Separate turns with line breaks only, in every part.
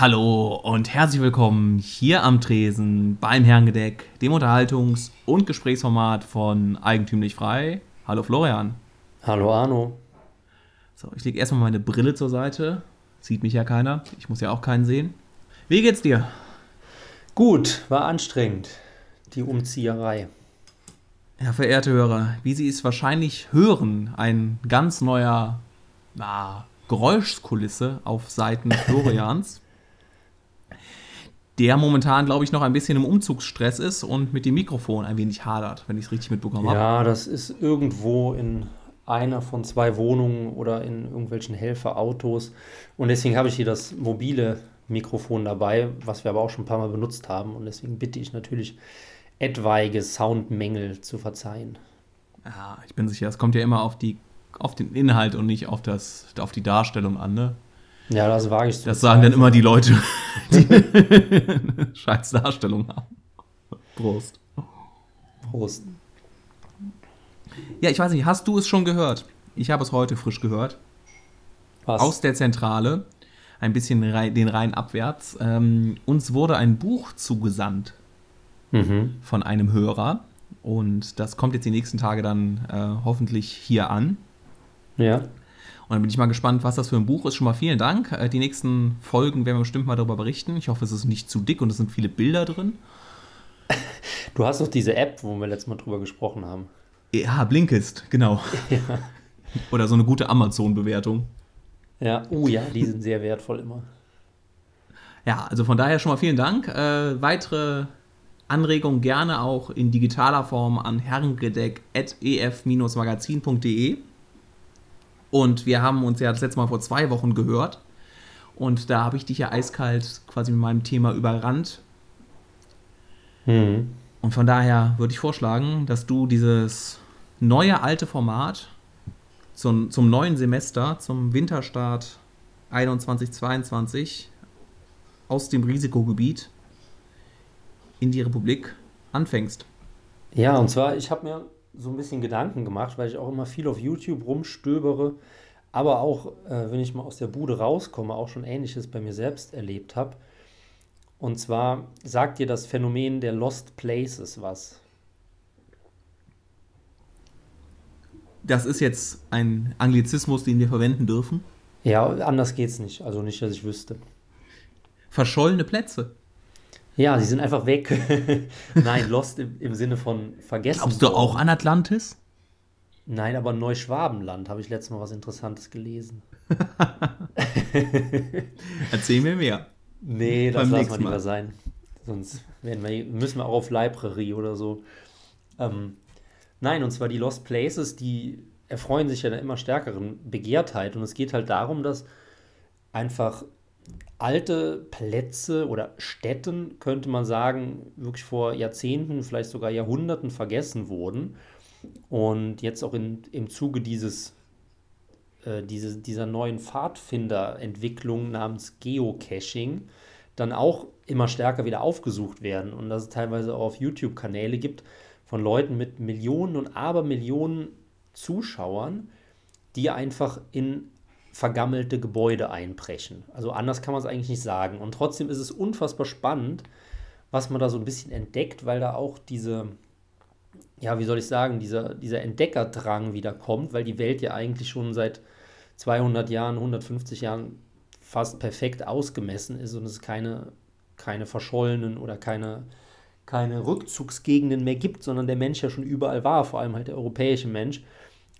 Hallo und herzlich willkommen hier am Tresen beim Herrengedeck, dem Unterhaltungs- und Gesprächsformat von Eigentümlich Frei. Hallo Florian.
Hallo Arno.
So, ich lege erstmal meine Brille zur Seite. Sieht mich ja keiner. Ich muss ja auch keinen sehen. Wie geht's dir?
Gut, war anstrengend, die Umzieherei.
Ja, verehrte Hörer, wie Sie es wahrscheinlich hören, ein ganz neuer na, Geräuschkulisse auf Seiten Florians. Der momentan, glaube ich, noch ein bisschen im Umzugsstress ist und mit dem Mikrofon ein wenig hadert, wenn ich es richtig mitbekommen habe.
Ja, das ist irgendwo in einer von zwei Wohnungen oder in irgendwelchen Helferautos. Und deswegen habe ich hier das mobile Mikrofon dabei, was wir aber auch schon ein paar Mal benutzt haben. Und deswegen bitte ich natürlich, etwaige Soundmängel zu verzeihen.
Ja, ich bin sicher, es kommt ja immer auf, die, auf den Inhalt und nicht auf, das, auf die Darstellung an, ne?
Ja, das wage ich
zu Das sagen dann immer die Leute, die scheiß Darstellung haben. Prost.
Prost.
Ja, ich weiß nicht, hast du es schon gehört? Ich habe es heute frisch gehört. Was? Aus der Zentrale, ein bisschen den Rhein abwärts. Ähm, uns wurde ein Buch zugesandt mhm. von einem Hörer. Und das kommt jetzt die nächsten Tage dann äh, hoffentlich hier an.
Ja.
Und dann bin ich mal gespannt, was das für ein Buch ist. Schon mal vielen Dank. Äh, die nächsten Folgen werden wir bestimmt mal darüber berichten. Ich hoffe, es ist nicht zu dick und es sind viele Bilder drin.
Du hast doch diese App, wo wir letztes Mal drüber gesprochen haben.
Ja, Blinkist, genau. Ja. Oder so eine gute Amazon-Bewertung.
Ja, oh ja, die sind sehr wertvoll immer.
Ja, also von daher schon mal vielen Dank. Äh, weitere Anregungen gerne auch in digitaler Form an herrengedeck.ef-magazin.de. Und wir haben uns ja das letzte Mal vor zwei Wochen gehört. Und da habe ich dich ja eiskalt quasi mit meinem Thema überrannt. Mhm. Und von daher würde ich vorschlagen, dass du dieses neue alte Format zum, zum neuen Semester, zum Winterstart 21-22 aus dem Risikogebiet in die Republik anfängst.
Ja, und zwar, ich habe mir so ein bisschen Gedanken gemacht, weil ich auch immer viel auf YouTube rumstöbere, aber auch, äh, wenn ich mal aus der Bude rauskomme, auch schon Ähnliches bei mir selbst erlebt habe. Und zwar sagt dir das Phänomen der Lost Places was?
Das ist jetzt ein Anglizismus, den wir verwenden dürfen?
Ja, anders geht's nicht. Also nicht, dass ich wüsste.
Verschollene Plätze.
Ja, sie sind einfach weg. Nein, Lost im, im, Sinne von vergessen.
Glaubst du auch an Atlantis?
Nein, aber Neuschwabenland habe ich letztes Mal was Interessantes gelesen.
Erzähl mir mehr.
Nee, das lassen wir lieber sein. Sonst wir, müssen wir auch auf Library oder so. Ähm, nein, und zwar die Lost Places, die erfreuen sich ja einer immer stärkeren Begehrtheit. Und es geht halt darum, dass einfach alte Plätze oder Städten, könnte man sagen, wirklich vor Jahrzehnten, vielleicht sogar Jahrhunderten vergessen wurden. Und jetzt auch in, im Zuge dieses, äh, diese, dieser neuen Pfadfinderentwicklung namens Geocaching dann auch immer stärker wieder aufgesucht werden. Und dass es teilweise auch auf YouTube-Kanäle gibt von Leuten mit Millionen und Abermillionen Zuschauern, die einfach in vergammelte Gebäude einbrechen. Also anders kann man es eigentlich nicht sagen. Und trotzdem ist es unfassbar spannend, was man da so ein bisschen entdeckt, weil da auch diese, ja, wie soll ich sagen, dieser, dieser Entdeckerdrang wieder kommt, weil die Welt ja eigentlich schon seit 200 Jahren, 150 Jahren fast perfekt ausgemessen ist und es keine, keine verschollenen oder keine, keine Rückzugsgegenden mehr gibt, sondern der Mensch ja schon überall war, vor allem halt der europäische Mensch.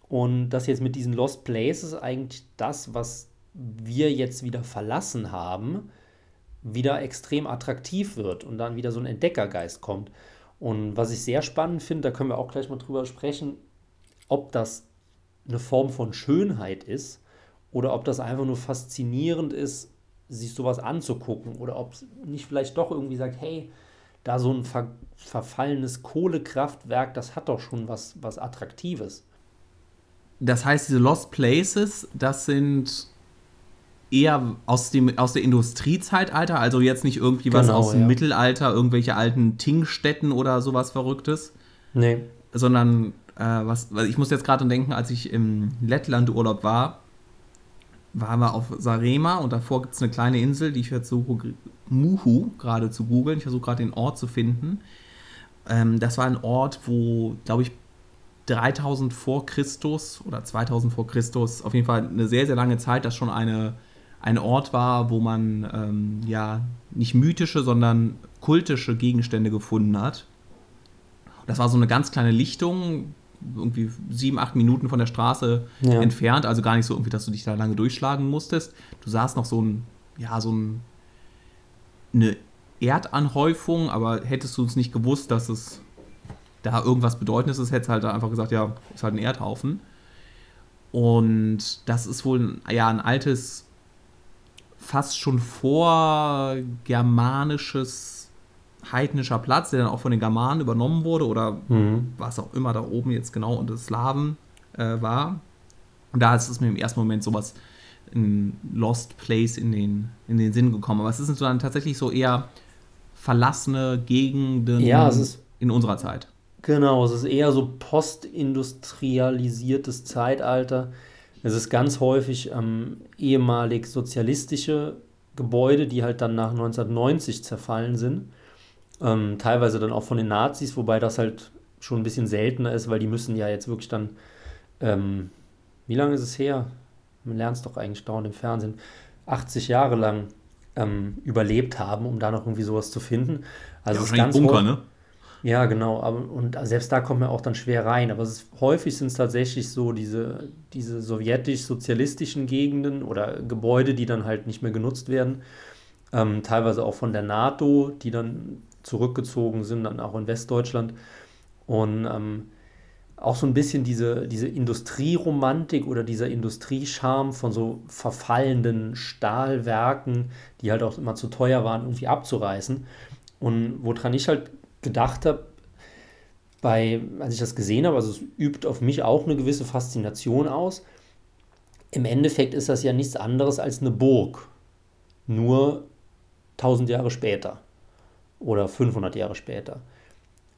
Und das jetzt mit diesen Lost Places eigentlich das, was wir jetzt wieder verlassen haben, wieder extrem attraktiv wird und dann wieder so ein Entdeckergeist kommt. Und was ich sehr spannend finde, da können wir auch gleich mal drüber sprechen, ob das eine Form von Schönheit ist oder ob das einfach nur faszinierend ist, sich sowas anzugucken oder ob es nicht vielleicht doch irgendwie sagt, hey, da so ein ver verfallenes Kohlekraftwerk, das hat doch schon was, was Attraktives.
Das heißt, diese Lost Places, das sind eher aus dem aus der Industriezeitalter, also jetzt nicht irgendwie was genau, aus dem ja. Mittelalter, irgendwelche alten Tingstätten oder sowas Verrücktes.
Nee.
Sondern äh, was, ich muss jetzt gerade denken, als ich im Lettland Urlaub war, waren wir auf Sarema und davor gibt es eine kleine Insel, die ich versuche, Muhu gerade zu googeln. Ich versuche gerade den Ort zu finden. Ähm, das war ein Ort, wo, glaube ich, 3000 vor Christus oder 2000 vor Christus, auf jeden Fall eine sehr, sehr lange Zeit, das schon eine, ein Ort war, wo man ähm, ja nicht mythische, sondern kultische Gegenstände gefunden hat. Das war so eine ganz kleine Lichtung, irgendwie sieben, acht Minuten von der Straße ja. entfernt, also gar nicht so irgendwie, dass du dich da lange durchschlagen musstest. Du sahst noch so ein, ja, so ein, eine Erdanhäufung, aber hättest du es nicht gewusst, dass es da irgendwas Bedeutendes ist, hättest du halt einfach gesagt, ja, ist halt ein Erdhaufen. Und das ist wohl ja ein altes, fast schon vorgermanisches heidnischer Platz, der dann auch von den Germanen übernommen wurde oder mhm. was auch immer da oben jetzt genau unter Slawen äh, war. Und da ist es mir im ersten Moment sowas ein Lost Place in den, in den Sinn gekommen. Aber es sind dann tatsächlich so eher verlassene Gegenden
ja,
in unserer Zeit.
Genau, es ist eher so postindustrialisiertes Zeitalter. Es ist ganz häufig ähm, ehemalig sozialistische Gebäude, die halt dann nach 1990 zerfallen sind. Ähm, teilweise dann auch von den Nazis, wobei das halt schon ein bisschen seltener ist, weil die müssen ja jetzt wirklich dann, ähm, wie lange ist es her? Man lernt es doch eigentlich dauernd im Fernsehen, 80 Jahre lang ähm, überlebt haben, um da noch irgendwie sowas zu finden. Also ja, ist ganz Bunker, ne? Ja, genau. Aber, und selbst da kommt man auch dann schwer rein. Aber ist, häufig sind es tatsächlich so diese, diese sowjetisch-sozialistischen Gegenden oder Gebäude, die dann halt nicht mehr genutzt werden. Ähm, teilweise auch von der NATO, die dann zurückgezogen sind, dann auch in Westdeutschland. Und ähm, auch so ein bisschen diese, diese Industrieromantik oder dieser Industriescharme von so verfallenden Stahlwerken, die halt auch immer zu teuer waren, irgendwie abzureißen. Und woran ich halt gedacht habe, bei, als ich das gesehen habe, also es übt auf mich auch eine gewisse Faszination aus. Im Endeffekt ist das ja nichts anderes als eine Burg, nur 1000 Jahre später oder 500 Jahre später.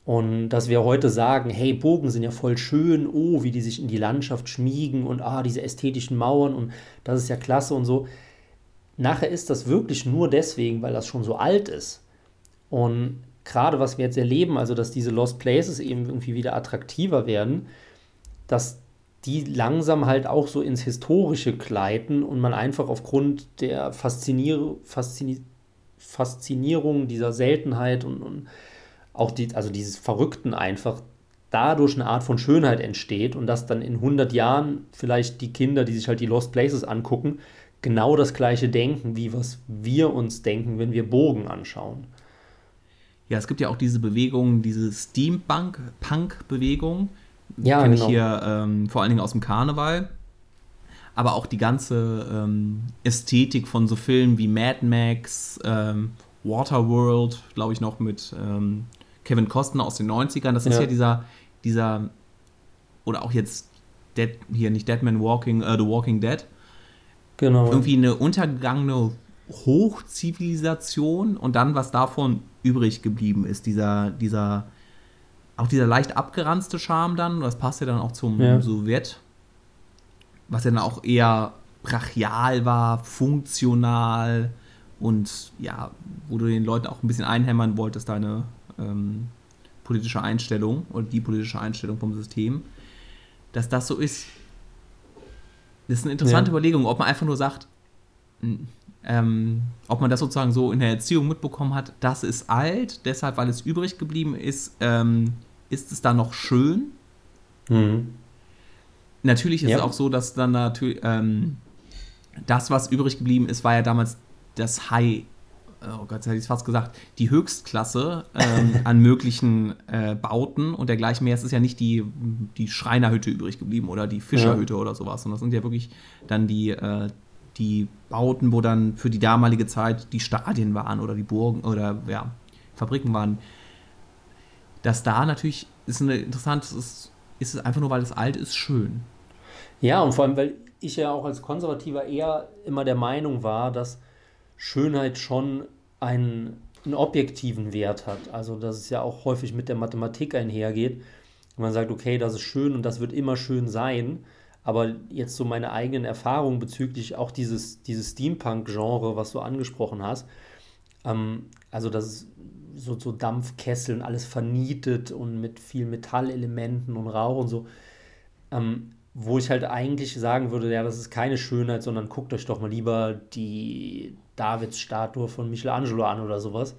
Und dass wir heute sagen, hey, Burgen sind ja voll schön, oh, wie die sich in die Landschaft schmiegen und ah, diese ästhetischen Mauern und das ist ja klasse und so. Nachher ist das wirklich nur deswegen, weil das schon so alt ist. Und gerade was wir jetzt erleben, also dass diese Lost Places eben irgendwie wieder attraktiver werden, dass die langsam halt auch so ins Historische gleiten und man einfach aufgrund der Faszinier Faszini Faszinierung dieser Seltenheit und, und auch die, also dieses Verrückten einfach dadurch eine Art von Schönheit entsteht und dass dann in 100 Jahren vielleicht die Kinder, die sich halt die Lost Places angucken, genau das gleiche denken, wie was wir uns denken, wenn wir Bogen anschauen.
Ja, es gibt ja auch diese Bewegung, diese Steampunk-Bewegung. Ja, Kenne genau. ich hier ähm, vor allen Dingen aus dem Karneval. Aber auch die ganze ähm, Ästhetik von so Filmen wie Mad Max, ähm, Waterworld, glaube ich noch mit ähm, Kevin Costner aus den 90ern. Das ist ja, ja dieser, dieser, oder auch jetzt Dead, hier nicht Dead Man Walking, uh, The Walking Dead. Genau. Irgendwie eine untergegangene Hochzivilisation und dann, was davon übrig geblieben ist, dieser, dieser, auch dieser leicht abgeranzte Charme dann, das passt ja dann auch zum ja. Sowjet, was ja dann auch eher brachial war, funktional und ja, wo du den Leuten auch ein bisschen einhämmern wolltest, deine ähm, politische Einstellung oder die politische Einstellung vom System, dass das so ist. Das ist eine interessante ja. Überlegung, ob man einfach nur sagt, ähm, ob man das sozusagen so in der Erziehung mitbekommen hat, das ist alt, deshalb, weil es übrig geblieben ist, ähm, ist es da noch schön. Mhm. Natürlich ist ja. es auch so, dass dann natürlich ähm, das, was übrig geblieben ist, war ja damals das High oh Gott, hätte ich fast gesagt, die Höchstklasse ähm, an möglichen äh, Bauten und dergleichen mehr. Es ist ja nicht die, die Schreinerhütte übrig geblieben oder die Fischerhütte ja. oder sowas, sondern das sind ja wirklich dann die, äh, die Bauten, wo dann für die damalige Zeit die Stadien waren oder die Burgen oder ja, Fabriken waren. Das da natürlich ist eine interessante, ist, ist es einfach nur, weil es alt ist, schön.
Ja, und vor allem, weil ich ja auch als Konservativer eher immer der Meinung war, dass Schönheit schon einen, einen objektiven Wert hat. Also dass es ja auch häufig mit der Mathematik einhergeht. Und man sagt, okay, das ist schön und das wird immer schön sein. Aber jetzt so meine eigenen Erfahrungen bezüglich auch dieses, dieses Steampunk-Genre, was du angesprochen hast, ähm, also das ist so, so Dampfkesseln, alles vernietet und mit viel Metallelementen und Rauch und so. Ähm, wo ich halt eigentlich sagen würde, ja, das ist keine Schönheit, sondern guckt euch doch mal lieber die Davids-Statue von Michelangelo an oder sowas.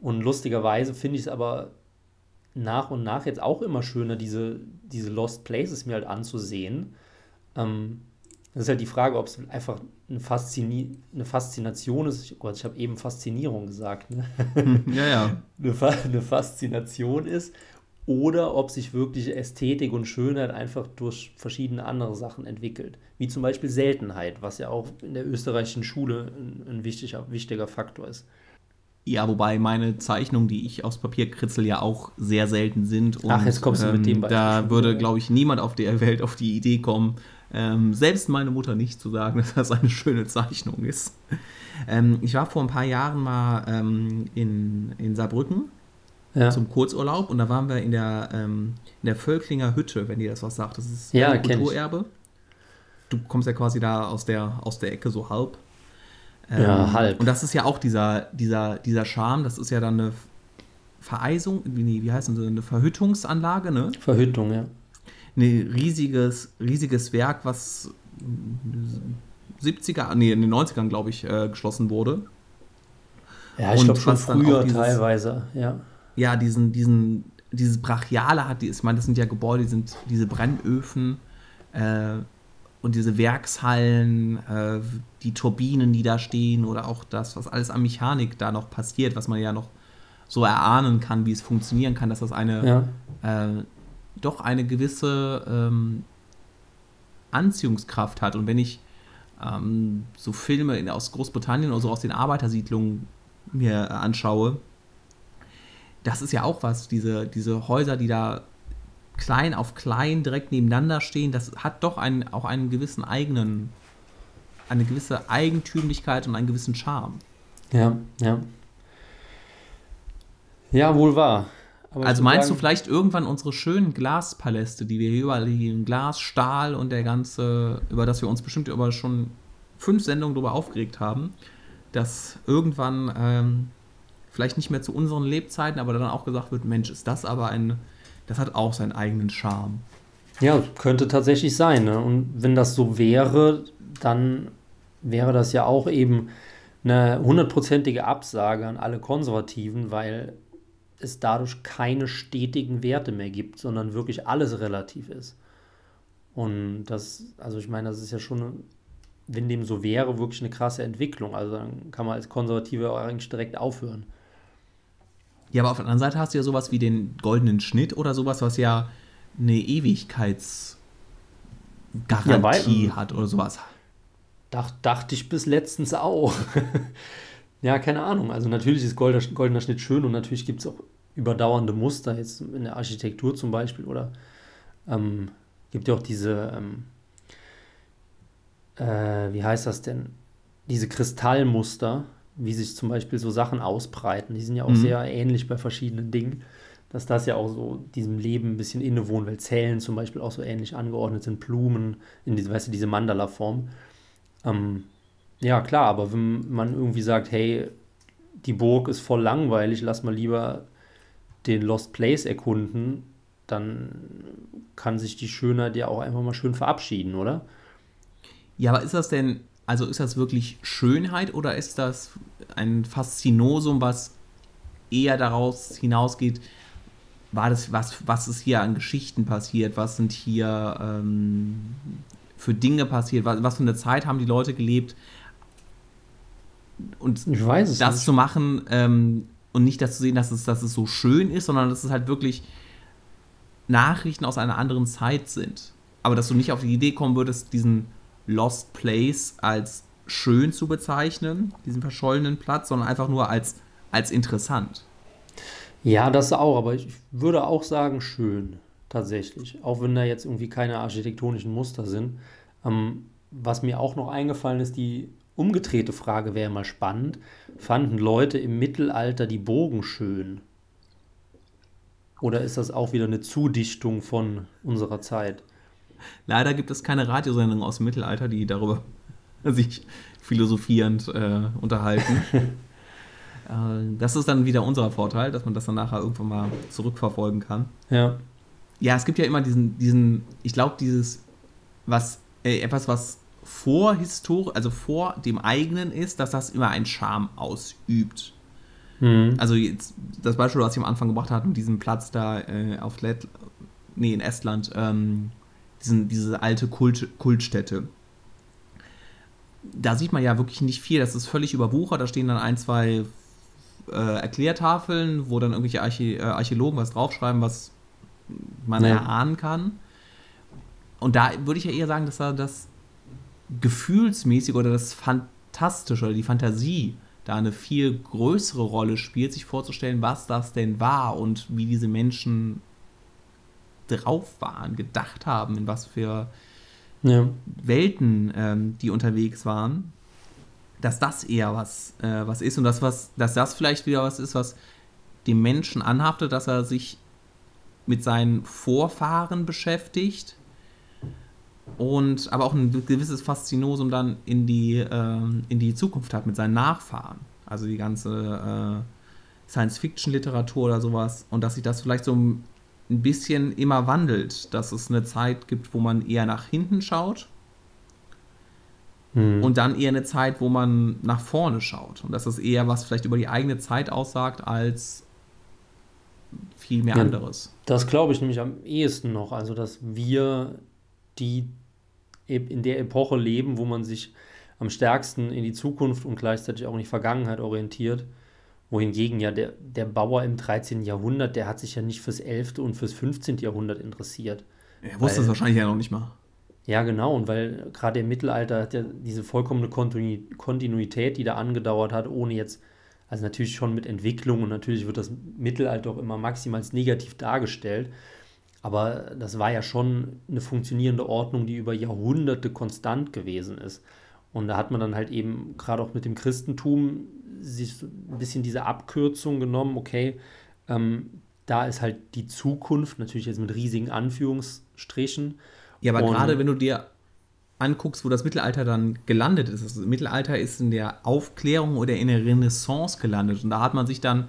Und lustigerweise finde ich es aber nach und nach jetzt auch immer schöner, diese, diese Lost Places mir halt anzusehen. Ähm, das ist halt die Frage, ob es einfach eine, Faszini eine Faszination ist. Oh Gott, ich habe eben Faszinierung gesagt. Ne? Ja, ja. eine, Fa eine Faszination ist oder ob sich wirklich Ästhetik und Schönheit einfach durch verschiedene andere Sachen entwickelt. Wie zum Beispiel Seltenheit, was ja auch in der österreichischen Schule ein, ein wichtiger, wichtiger Faktor ist.
Ja, wobei meine Zeichnungen, die ich aus Papier kritzel, ja auch sehr selten sind. Und, Ach, jetzt kommst du ähm, mit dem Beispiel. Da würde, glaube ich, niemand auf der Welt auf die Idee kommen, ähm, selbst meine Mutter nicht zu sagen, dass das eine schöne Zeichnung ist. Ähm, ich war vor ein paar Jahren mal ähm, in, in Saarbrücken ja. zum Kurzurlaub und da waren wir in der, ähm, in der Völklinger Hütte, wenn ihr das was sagt. Das ist ja, Kulturerbe. Du kommst ja quasi da aus der, aus der Ecke so halb. ja, ähm, halb. Und das ist ja auch dieser, dieser, dieser Charme, das ist ja dann eine Vereisung, wie, wie heißt das, eine Verhüttungsanlage, ne?
Verhüttung, ja.
Ein riesiges, riesiges Werk, was 70er, nee, in den 90ern, glaube ich, äh, geschlossen wurde. Ja, ich glaube schon früher dieses, teilweise, ja ja, diesen, diesen, dieses Brachiale hat, die, ich meine, das sind ja Gebäude, die sind diese Brennöfen äh, und diese Werkshallen, äh, die Turbinen, die da stehen oder auch das, was alles an Mechanik da noch passiert, was man ja noch so erahnen kann, wie es funktionieren kann, dass das eine ja. Doch eine gewisse ähm, Anziehungskraft hat. Und wenn ich ähm, so Filme in, aus Großbritannien oder so aus den Arbeitersiedlungen mir anschaue, das ist ja auch was, diese, diese Häuser, die da klein auf klein direkt nebeneinander stehen, das hat doch einen, auch einen gewissen eigenen, eine gewisse Eigentümlichkeit und einen gewissen Charme.
Ja, ja. Ja, wohl wahr.
Aber also meinst sagen, du vielleicht irgendwann unsere schönen Glaspaläste, die wir hier überall hier in Glas, Stahl und der ganze, über das wir uns bestimmt über schon fünf Sendungen darüber aufgeregt haben, dass irgendwann ähm, vielleicht nicht mehr zu unseren Lebzeiten, aber dann auch gesagt wird, Mensch, ist das aber ein, das hat auch seinen eigenen Charme.
Ja, könnte tatsächlich sein. Ne? Und wenn das so wäre, dann wäre das ja auch eben eine hundertprozentige Absage an alle Konservativen, weil es dadurch keine stetigen Werte mehr gibt, sondern wirklich alles relativ ist. Und das, also ich meine, das ist ja schon, wenn dem so wäre, wirklich eine krasse Entwicklung. Also dann kann man als Konservative eigentlich direkt aufhören.
Ja, aber auf der anderen Seite hast du ja sowas wie den goldenen Schnitt oder sowas, was ja eine Ewigkeitsgarantie ja, hat oder sowas.
Dach, dachte ich bis letztens auch. ja, keine Ahnung. Also natürlich ist goldener, goldener Schnitt schön und natürlich gibt es auch überdauernde Muster, jetzt in der Architektur zum Beispiel oder ähm, gibt ja auch diese, ähm, äh, wie heißt das denn, diese Kristallmuster, wie sich zum Beispiel so Sachen ausbreiten. Die sind ja auch mhm. sehr ähnlich bei verschiedenen Dingen, dass das ja auch so diesem Leben ein bisschen innewohnt, weil Zellen zum Beispiel auch so ähnlich angeordnet sind, Blumen in diese, weißt du, diese Mandala-Form. Ähm, ja, klar, aber wenn man irgendwie sagt, hey, die Burg ist voll langweilig, lass mal lieber den Lost Place erkunden, dann kann sich die Schönheit ja auch einfach mal schön verabschieden, oder?
Ja, aber ist das denn also ist das wirklich Schönheit oder ist das ein Faszinosum, was eher daraus hinausgeht, war das, was, was ist hier an Geschichten passiert, was sind hier ähm, für Dinge passiert, was, was, für eine Zeit haben die Leute gelebt. Und das nicht. zu machen ähm, und nicht das zu sehen, dass es, dass es so schön ist, sondern dass es halt wirklich Nachrichten aus einer anderen Zeit sind. Aber dass du nicht auf die Idee kommen würdest, diesen Lost Place als schön zu bezeichnen, diesen verschollenen Platz, sondern einfach nur als, als interessant.
Ja, das auch, aber ich würde auch sagen schön, tatsächlich. Auch wenn da jetzt irgendwie keine architektonischen Muster sind. Ähm, was mir auch noch eingefallen ist, die umgedrehte Frage wäre mal spannend. Fanden Leute im Mittelalter die Bogen schön? Oder ist das auch wieder eine Zudichtung von unserer Zeit?
Leider gibt es keine Radiosendungen aus dem Mittelalter, die darüber sich philosophierend äh, unterhalten. äh, das ist dann wieder unser Vorteil, dass man das dann nachher irgendwann mal zurückverfolgen kann.
Ja.
Ja, es gibt ja immer diesen, diesen ich glaube, dieses, was, äh, etwas, was vor Historie, also vor dem eigenen ist, dass das immer einen Charme ausübt. Mhm. Also jetzt das Beispiel, was ich am Anfang gebracht habe, mit diesem Platz da äh, auf Let nee, in Estland, ähm, diesen, diese alte Kult Kultstätte. Da sieht man ja wirklich nicht viel, das ist völlig überwuchert, da stehen dann ein, zwei äh, Erklärtafeln, wo dann irgendwelche Archä äh, Archäologen was draufschreiben, was man ja. erahnen kann. Und da würde ich ja eher sagen, dass da das gefühlsmäßig oder das Fantastische oder die Fantasie da eine viel größere Rolle spielt, sich vorzustellen, was das denn war und wie diese Menschen drauf waren, gedacht haben, in was für ja. Welten ähm, die unterwegs waren, dass das eher was, äh, was ist und das, was, dass das vielleicht wieder was ist, was dem Menschen anhaftet, dass er sich mit seinen Vorfahren beschäftigt und aber auch ein gewisses Faszinosum dann in die, äh, in die Zukunft hat mit seinen Nachfahren. Also die ganze äh, Science-Fiction-Literatur oder sowas. Und dass sich das vielleicht so ein bisschen immer wandelt, dass es eine Zeit gibt, wo man eher nach hinten schaut hm. und dann eher eine Zeit, wo man nach vorne schaut. Und dass es eher was vielleicht über die eigene Zeit aussagt, als viel mehr ja, anderes.
Das glaube ich nämlich am ehesten noch. Also, dass wir die in der Epoche leben, wo man sich am stärksten in die Zukunft und gleichzeitig auch in die Vergangenheit orientiert. Wohingegen ja der, der Bauer im 13. Jahrhundert, der hat sich ja nicht fürs 11. und fürs 15. Jahrhundert interessiert.
Er wusste es wahrscheinlich ja noch nicht mal.
Ja, genau, und weil gerade im Mittelalter hat ja diese vollkommene Kontinuität, die da angedauert hat, ohne jetzt, also natürlich schon mit Entwicklung und natürlich wird das Mittelalter auch immer maximal negativ dargestellt. Aber das war ja schon eine funktionierende Ordnung, die über Jahrhunderte konstant gewesen ist. Und da hat man dann halt eben gerade auch mit dem Christentum sich ein bisschen diese Abkürzung genommen, okay, ähm, da ist halt die Zukunft, natürlich jetzt mit riesigen Anführungsstrichen.
Ja, aber gerade wenn du dir anguckst, wo das Mittelalter dann gelandet ist, das Mittelalter ist in der Aufklärung oder in der Renaissance gelandet. Und da hat man sich dann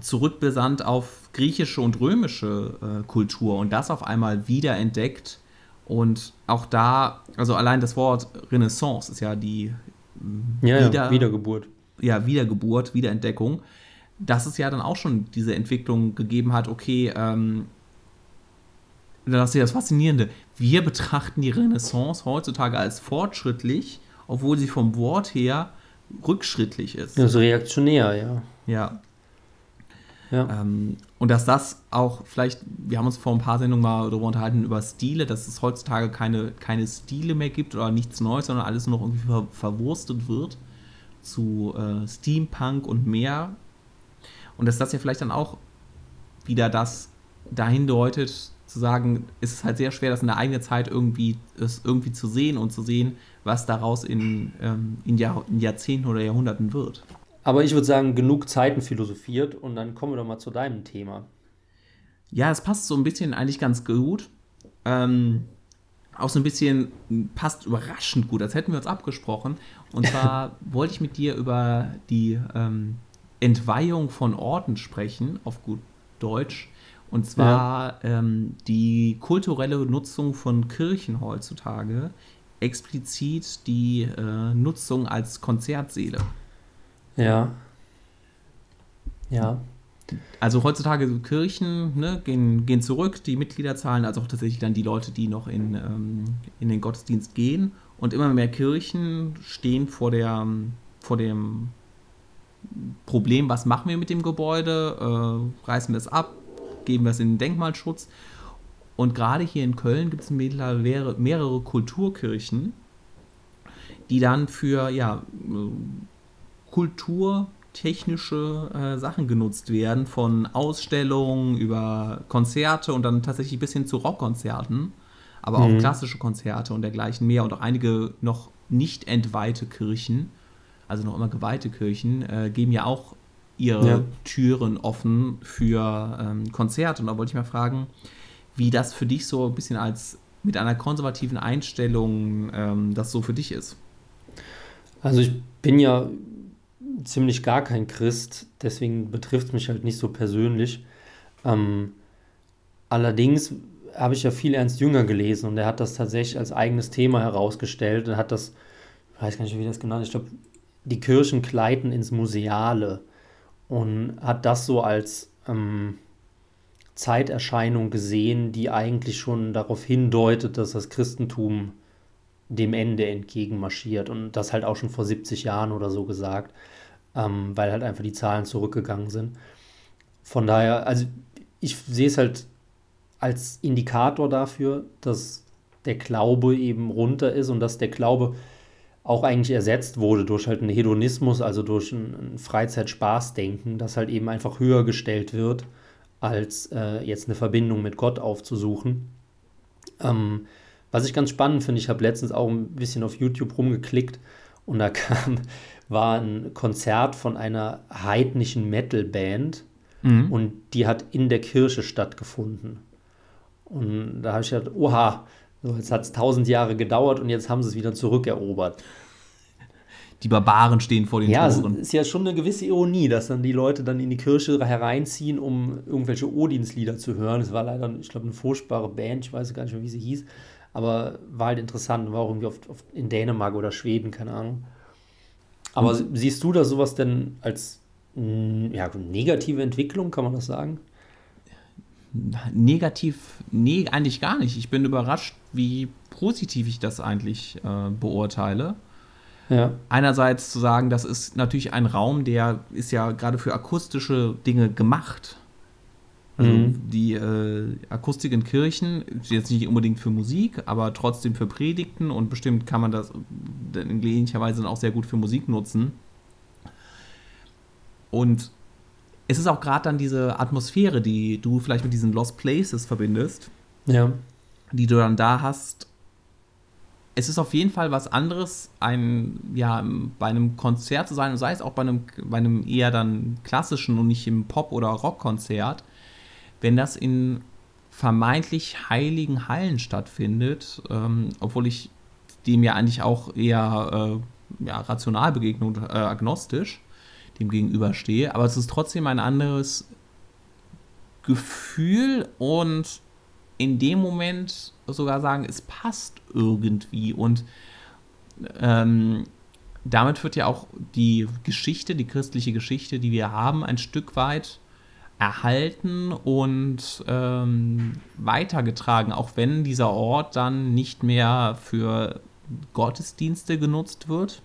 zurückbesandt auf griechische und römische äh, Kultur und das auf einmal wiederentdeckt. Und auch da, also allein das Wort Renaissance ist ja die
mm, ja, Wieder, ja, Wiedergeburt.
Ja, Wiedergeburt, Wiederentdeckung. Dass es ja dann auch schon diese Entwicklung gegeben hat, okay, ähm, das ist ja das Faszinierende. Wir betrachten die Renaissance heutzutage als fortschrittlich, obwohl sie vom Wort her rückschrittlich ist.
Also reaktionär, ja.
Ja. Ähm, und dass das auch vielleicht, wir haben uns vor ein paar Sendungen mal darüber unterhalten, über Stile, dass es heutzutage keine, keine Stile mehr gibt oder nichts Neues, sondern alles nur noch irgendwie ver verwurstet wird zu äh, Steampunk und mehr. Und dass das ja vielleicht dann auch wieder das dahin deutet, zu sagen, ist es halt sehr schwer, das in der eigenen Zeit irgendwie, es irgendwie zu sehen und zu sehen, was daraus in, ähm, in, Jahr, in Jahrzehnten oder Jahrhunderten wird.
Aber ich würde sagen, genug Zeiten philosophiert und dann kommen wir doch mal zu deinem Thema.
Ja, es passt so ein bisschen eigentlich ganz gut. Ähm, auch so ein bisschen passt überraschend gut, als hätten wir uns abgesprochen. Und zwar wollte ich mit dir über die ähm, Entweihung von Orten sprechen, auf gut Deutsch. Und zwar ja. ähm, die kulturelle Nutzung von Kirchen heutzutage, explizit die äh, Nutzung als Konzertsäle.
Ja. Ja.
Also heutzutage Kirchen ne, gehen, gehen zurück, die Mitgliederzahlen, also auch tatsächlich dann die Leute, die noch in, ähm, in den Gottesdienst gehen. Und immer mehr Kirchen stehen vor, der, vor dem Problem, was machen wir mit dem Gebäude? Äh, reißen wir es ab? Geben wir es in den Denkmalschutz? Und gerade hier in Köln gibt es mittlerweile mehrere Kulturkirchen, die dann für ja, kulturtechnische äh, Sachen genutzt werden, von Ausstellungen über Konzerte und dann tatsächlich bis hin zu Rockkonzerten, aber mhm. auch klassische Konzerte und dergleichen mehr und auch einige noch nicht entweihte Kirchen, also noch immer geweihte Kirchen, äh, geben ja auch ihre ja. Türen offen für ähm, Konzerte. Und da wollte ich mal fragen, wie das für dich so ein bisschen als mit einer konservativen Einstellung ähm, das so für dich ist.
Also ich bin ja ziemlich gar kein Christ, deswegen betrifft es mich halt nicht so persönlich. Ähm, allerdings habe ich ja viel Ernst Jünger gelesen und er hat das tatsächlich als eigenes Thema herausgestellt und hat das, ich weiß gar nicht, wie das genannt ich glaube, die Kirchen gleiten ins Museale und hat das so als ähm, Zeiterscheinung gesehen, die eigentlich schon darauf hindeutet, dass das Christentum dem Ende entgegenmarschiert und das halt auch schon vor 70 Jahren oder so gesagt, ähm, weil halt einfach die Zahlen zurückgegangen sind. Von daher, also ich sehe es halt als Indikator dafür, dass der Glaube eben runter ist und dass der Glaube auch eigentlich ersetzt wurde durch halt einen Hedonismus, also durch ein, ein Freizeit-Spaß-Denken, das halt eben einfach höher gestellt wird, als äh, jetzt eine Verbindung mit Gott aufzusuchen. Ähm, was ich ganz spannend finde, ich habe letztens auch ein bisschen auf YouTube rumgeklickt und da kam, war ein Konzert von einer heidnischen Metal-Band mhm. und die hat in der Kirche stattgefunden. Und da habe ich gedacht, oha, so, jetzt hat es tausend Jahre gedauert und jetzt haben sie es wieder zurückerobert.
Die Barbaren stehen vor den
ja, Toren. Ja, ist ja schon eine gewisse Ironie, dass dann die Leute dann in die Kirche hereinziehen, um irgendwelche Odinslieder zu hören. Es war leider, ich glaube, eine furchtbare Band, ich weiß gar nicht mehr, wie sie hieß, aber war halt interessant, war auch irgendwie oft, oft in Dänemark oder Schweden, keine Ahnung. Aber und? siehst du da sowas denn als ja, negative Entwicklung, kann man das sagen?
negativ, nee, eigentlich gar nicht. Ich bin überrascht, wie positiv ich das eigentlich äh, beurteile. Ja. Einerseits zu sagen, das ist natürlich ein Raum, der ist ja gerade für akustische Dinge gemacht. Also mhm. die äh, Akustik in Kirchen, jetzt nicht unbedingt für Musik, aber trotzdem für Predigten und bestimmt kann man das in gelegentlicherweise auch sehr gut für Musik nutzen. Und es ist auch gerade dann diese Atmosphäre, die du vielleicht mit diesen Lost Places verbindest. Ja. Die du dann da hast. Es ist auf jeden Fall was anderes, ein, ja, bei einem Konzert zu sein, sei es auch bei einem, bei einem eher dann klassischen und nicht im Pop- oder Rockkonzert, wenn das in vermeintlich heiligen Hallen stattfindet, ähm, obwohl ich dem ja eigentlich auch eher äh, ja, rational begegne und äh, agnostisch dem gegenüberstehe. Aber es ist trotzdem ein anderes Gefühl und in dem Moment sogar sagen, es passt irgendwie. Und ähm, damit wird ja auch die Geschichte, die christliche Geschichte, die wir haben, ein Stück weit erhalten und ähm, weitergetragen, auch wenn dieser Ort dann nicht mehr für Gottesdienste genutzt wird,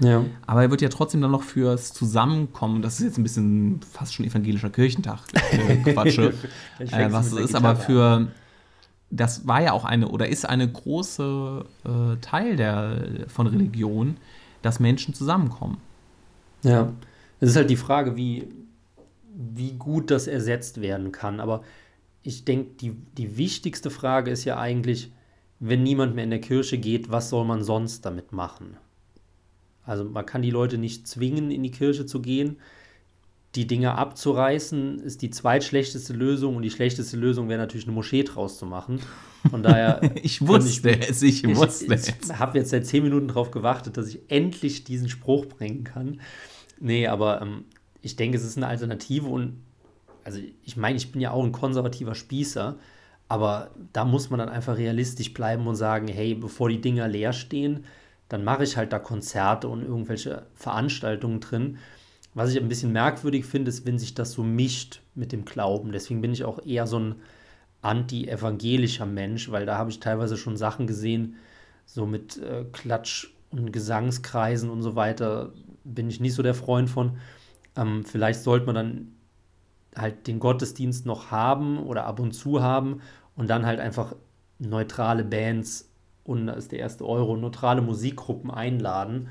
ja. Aber er wird ja trotzdem dann noch fürs Zusammenkommen, das ist jetzt ein bisschen fast schon evangelischer Kirchentag, äh, Quatsche, äh, was es ist, aber für, das war ja auch eine oder ist eine große äh, Teil der, von Religion, dass Menschen zusammenkommen.
Ja, es ist halt die Frage, wie, wie gut das ersetzt werden kann, aber ich denke, die, die wichtigste Frage ist ja eigentlich, wenn niemand mehr in der Kirche geht, was soll man sonst damit machen? Also man kann die Leute nicht zwingen, in die Kirche zu gehen. Die Dinge abzureißen ist die zweitschlechteste Lösung und die schlechteste Lösung wäre natürlich eine Moschee draus zu machen. Von daher.
ich wusste ich, es, ich wusste
ich, ich habe jetzt seit zehn Minuten darauf gewartet, dass ich endlich diesen Spruch bringen kann. Nee, aber ähm, ich denke, es ist eine Alternative und also ich meine, ich bin ja auch ein konservativer Spießer, aber da muss man dann einfach realistisch bleiben und sagen, hey, bevor die Dinger leer stehen, dann mache ich halt da Konzerte und irgendwelche Veranstaltungen drin. Was ich ein bisschen merkwürdig finde, ist, wenn sich das so mischt mit dem Glauben. Deswegen bin ich auch eher so ein anti-evangelischer Mensch, weil da habe ich teilweise schon Sachen gesehen, so mit äh, Klatsch- und Gesangskreisen und so weiter, bin ich nicht so der Freund von. Ähm, vielleicht sollte man dann halt den Gottesdienst noch haben oder ab und zu haben und dann halt einfach neutrale Bands und da ist der erste Euro neutrale Musikgruppen einladen,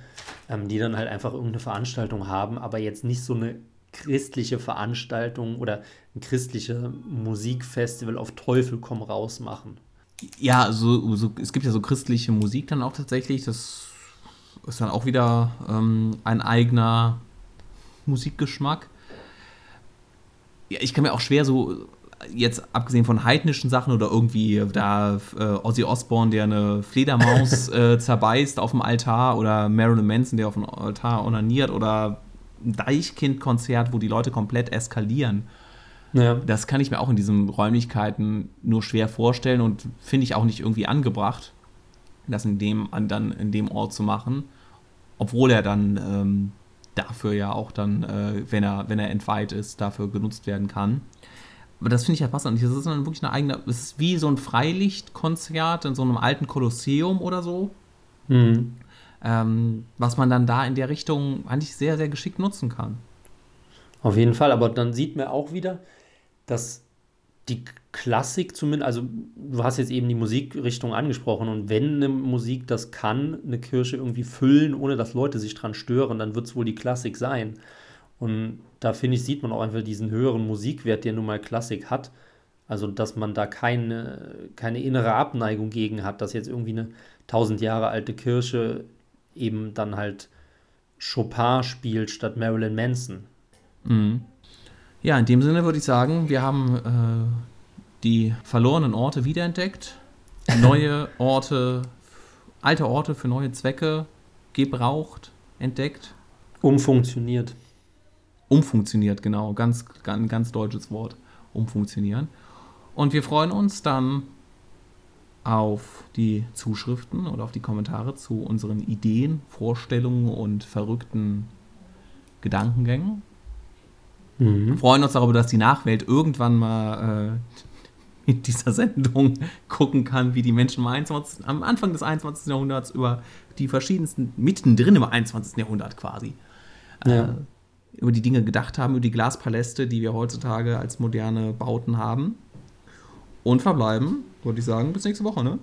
ähm, die dann halt einfach irgendeine Veranstaltung haben, aber jetzt nicht so eine christliche Veranstaltung oder ein christliches Musikfestival auf Teufel komm raus machen.
Ja, so, so, es gibt ja so christliche Musik dann auch tatsächlich. Das ist dann auch wieder ähm, ein eigener Musikgeschmack. Ja, ich kann mir auch schwer so jetzt abgesehen von heidnischen Sachen oder irgendwie da äh, Ozzy Osbourne, der eine Fledermaus äh, zerbeißt auf dem Altar oder Marilyn Manson, der auf dem Altar onaniert oder ein Deichkind-Konzert, wo die Leute komplett eskalieren. Ja. Das kann ich mir auch in diesen Räumlichkeiten nur schwer vorstellen und finde ich auch nicht irgendwie angebracht, das in dem, dann in dem Ort zu machen. Obwohl er dann ähm, dafür ja auch dann, äh, wenn er, wenn er entweiht ist, dafür genutzt werden kann. Aber das finde ich ja passend. Das ist dann wirklich eine eigene, es ist wie so ein Freilichtkonzert in so einem alten Kolosseum oder so. Mhm. Ähm, was man dann da in der Richtung eigentlich sehr, sehr geschickt nutzen kann.
Auf jeden Fall, aber dann sieht man auch wieder, dass die Klassik zumindest, also du hast jetzt eben die Musikrichtung angesprochen und wenn eine Musik das kann, eine Kirche irgendwie füllen, ohne dass Leute sich dran stören, dann wird es wohl die Klassik sein. Und da finde ich, sieht man auch einfach diesen höheren Musikwert, der nun mal Klassik hat. Also, dass man da keine, keine innere Abneigung gegen hat, dass jetzt irgendwie eine tausend Jahre alte Kirche eben dann halt Chopin spielt statt Marilyn Manson.
Mhm. Ja, in dem Sinne würde ich sagen, wir haben äh, die verlorenen Orte wiederentdeckt, neue Orte, alte Orte für neue Zwecke gebraucht, entdeckt.
Umfunktioniert.
Umfunktioniert, genau. Ganz, ganz, ganz deutsches Wort. Umfunktionieren. Und wir freuen uns dann auf die Zuschriften oder auf die Kommentare zu unseren Ideen, Vorstellungen und verrückten Gedankengängen. Mhm. Freuen uns darüber, dass die Nachwelt irgendwann mal äh, in dieser Sendung gucken kann, wie die Menschen am, 21, am Anfang des 21. Jahrhunderts über die verschiedensten, mittendrin im 21. Jahrhundert quasi, äh, ja. über die Dinge gedacht haben, über die Glaspaläste, die wir heutzutage als moderne Bauten haben. Und verbleiben, würde ich sagen, bis nächste Woche, ne?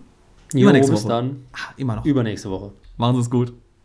Jo, bis Woche. dann.
Ach, immer noch.
Übernächste Woche.
Machen Sie es gut.